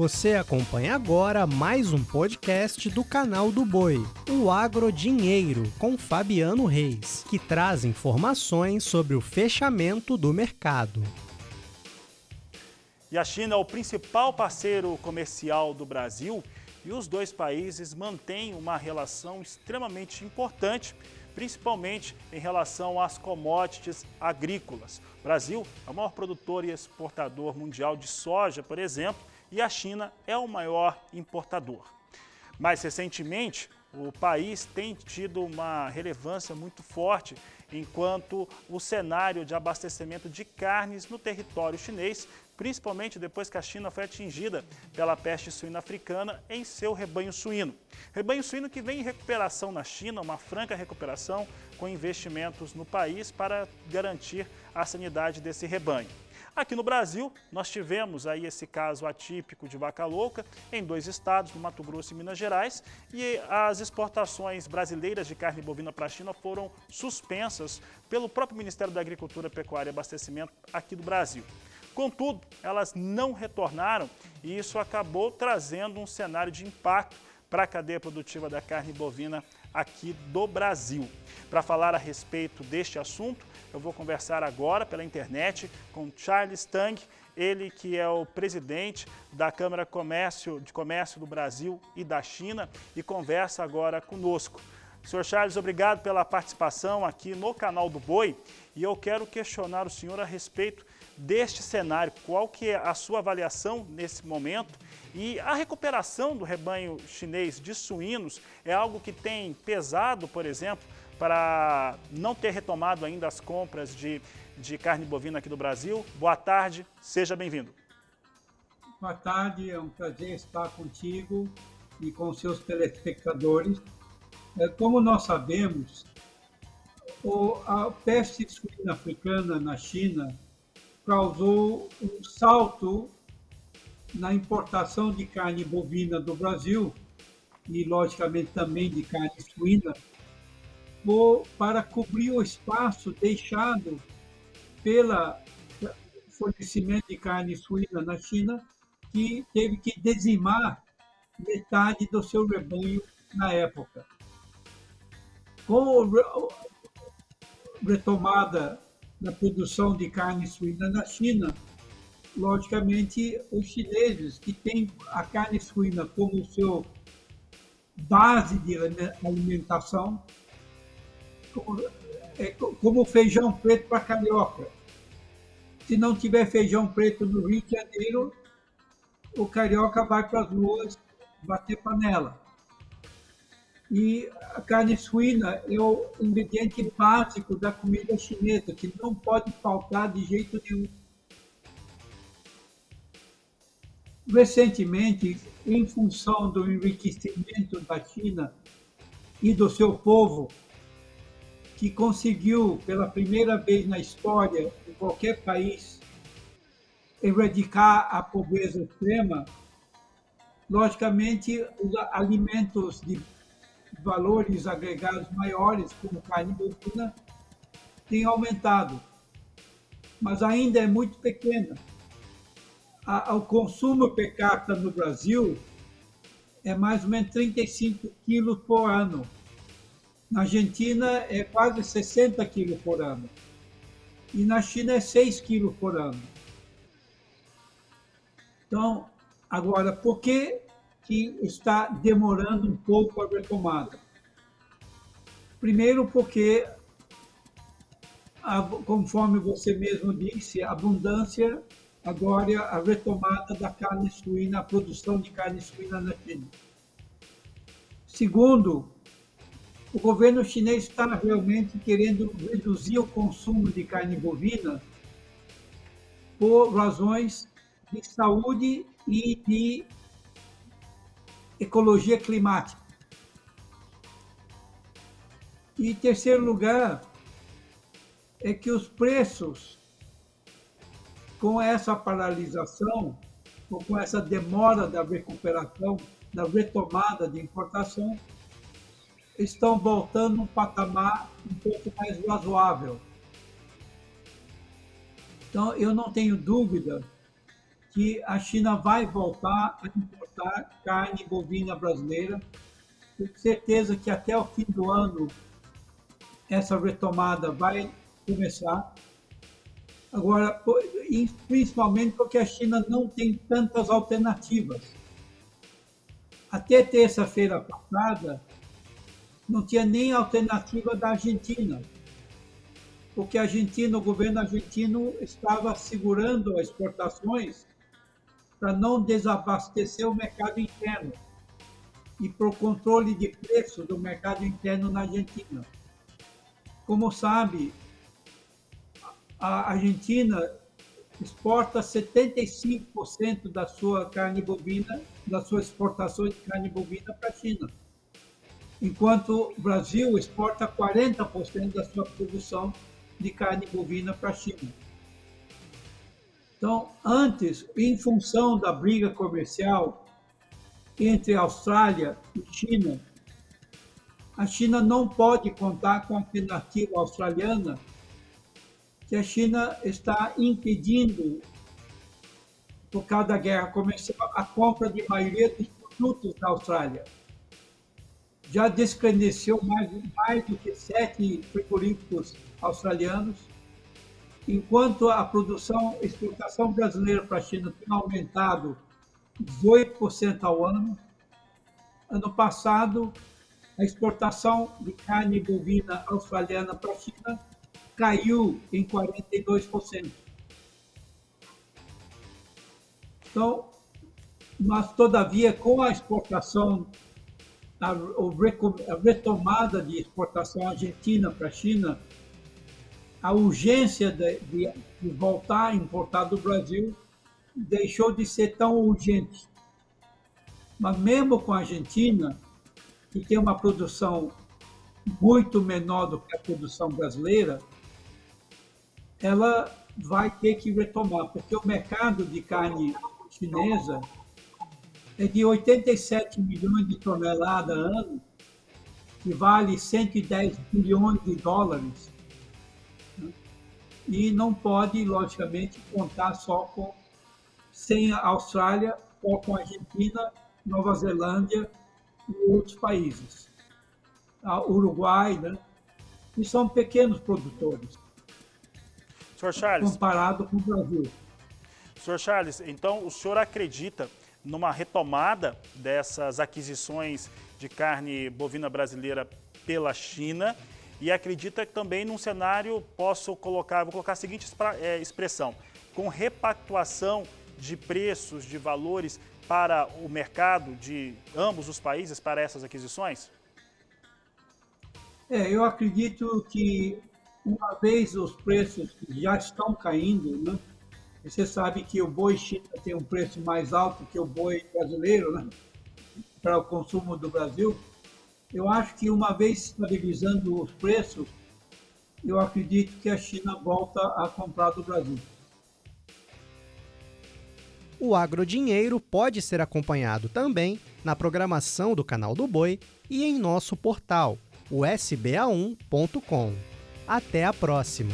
Você acompanha agora mais um podcast do canal do Boi, o Agro Dinheiro, com Fabiano Reis, que traz informações sobre o fechamento do mercado. E a China é o principal parceiro comercial do Brasil e os dois países mantêm uma relação extremamente importante, principalmente em relação às commodities agrícolas. O Brasil é o maior produtor e exportador mundial de soja, por exemplo, e a China é o maior importador. Mais recentemente, o país tem tido uma relevância muito forte enquanto o cenário de abastecimento de carnes no território chinês, principalmente depois que a China foi atingida pela peste suína africana em seu rebanho suíno. Rebanho suíno que vem em recuperação na China, uma franca recuperação com investimentos no país para garantir a sanidade desse rebanho. Aqui no Brasil, nós tivemos aí esse caso atípico de vaca louca em dois estados, no Mato Grosso e Minas Gerais, e as exportações brasileiras de carne bovina para a China foram suspensas pelo próprio Ministério da Agricultura, Pecuária e Abastecimento aqui do Brasil. Contudo, elas não retornaram e isso acabou trazendo um cenário de impacto para a cadeia produtiva da carne bovina aqui do Brasil. Para falar a respeito deste assunto, eu vou conversar agora pela internet com Charles Tang, ele que é o presidente da Câmara Comércio, de Comércio do Brasil e da China e conversa agora conosco. Senhor Charles, obrigado pela participação aqui no canal do Boi e eu quero questionar o senhor a respeito deste cenário, qual que é a sua avaliação nesse momento e a recuperação do rebanho chinês de suínos é algo que tem pesado, por exemplo, para não ter retomado ainda as compras de, de carne bovina aqui do Brasil. Boa tarde, seja bem-vindo. Boa tarde, é um prazer estar contigo e com seus telespectadores. É, como nós sabemos, a peste suína africana na China causou um salto na importação de carne bovina do Brasil e, logicamente, também de carne suína, para cobrir o espaço deixado pela fornecimento de carne suína na China, que teve que dizimar metade do seu rebanho na época. Com a retomada da produção de carne suína na China, logicamente, os chineses, que têm a carne suína como seu base de alimentação, como, é, como feijão preto para carioca. Se não tiver feijão preto no Rio de Janeiro, o carioca vai para as ruas bater panela. E a carne suína é o ingrediente básico da comida chinesa, que não pode faltar de jeito nenhum. Recentemente, em função do enriquecimento da China e do seu povo, que conseguiu pela primeira vez na história de qualquer país erradicar a pobreza extrema, logicamente os alimentos de valores agregados maiores, como carne bovina, têm aumentado, mas ainda é muito pequena o consumo per capita no Brasil é mais ou menos 35 quilos por ano. Na Argentina é quase 60 quilos por ano. E na China é 6 quilos por ano. Então, agora, por que, que está demorando um pouco a retomada? Primeiro, porque, conforme você mesmo disse, a abundância agora a retomada da carne suína, a produção de carne suína na China. Segundo, o governo chinês está realmente querendo reduzir o consumo de carne bovina por razões de saúde e de ecologia climática. E terceiro lugar, é que os preços com essa paralisação, ou com essa demora da recuperação, da retomada de importação, estão voltando um patamar um pouco mais razoável. Então, eu não tenho dúvida que a China vai voltar a importar carne bovina brasileira. Tenho certeza que até o fim do ano essa retomada vai começar. Agora, principalmente porque a China não tem tantas alternativas. Até terça-feira passada, não tinha nem alternativa da Argentina, porque a Argentina, o governo argentino estava segurando as exportações para não desabastecer o mercado interno e para o controle de preço do mercado interno na Argentina. Como sabe, a Argentina exporta 75% da sua carne bovina, das suas exportações de carne bovina para a China, enquanto o Brasil exporta 40% da sua produção de carne bovina para a China. Então, antes, em função da briga comercial entre Austrália e China, a China não pode contar com a alternativa australiana, que a China está impedindo, por causa da guerra comercial, a compra de maioria dos produtos da Austrália. Já descredenciou mais, mais do que sete frigoríficos australianos enquanto a produção, a exportação brasileira para a China tem aumentado 18% ao ano, ano passado a exportação de carne bovina australiana para a China caiu em 42%. Então, mas todavia com a exportação a, retomada de exportação argentina para a China a urgência de, de, de, voltar a importar do Brasil deixou de ser tão urgente. Mas mesmo com a Argentina, que tem uma produção muito menor do que a produção brasileira, ela vai ter que retomar, porque o mercado de carne chinesa é de 87 milhões de toneladas ano, que vale 110 bilhões de dólares e não pode, logicamente, contar só com sem a Austrália ou com a Argentina, Nova Zelândia e outros países. A Uruguai, né? E são pequenos produtores. Senhor Charles. Comparado com o Brasil. Senhor Charles, então o senhor acredita numa retomada dessas aquisições de carne bovina brasileira pela China e acredita também num cenário, posso colocar, vou colocar a seguinte é, expressão, com repactuação de preços, de valores para o mercado de ambos os países para essas aquisições? É, eu acredito que uma vez os preços já estão caindo, né? Você sabe que o boi china tem um preço mais alto que o boi brasileiro, né? Para o consumo do Brasil. Eu acho que uma vez estabilizando os preços, eu acredito que a China volta a comprar do Brasil. O Agrodinheiro pode ser acompanhado também na programação do canal do Boi e em nosso portal, o sba1.com. Até a próxima!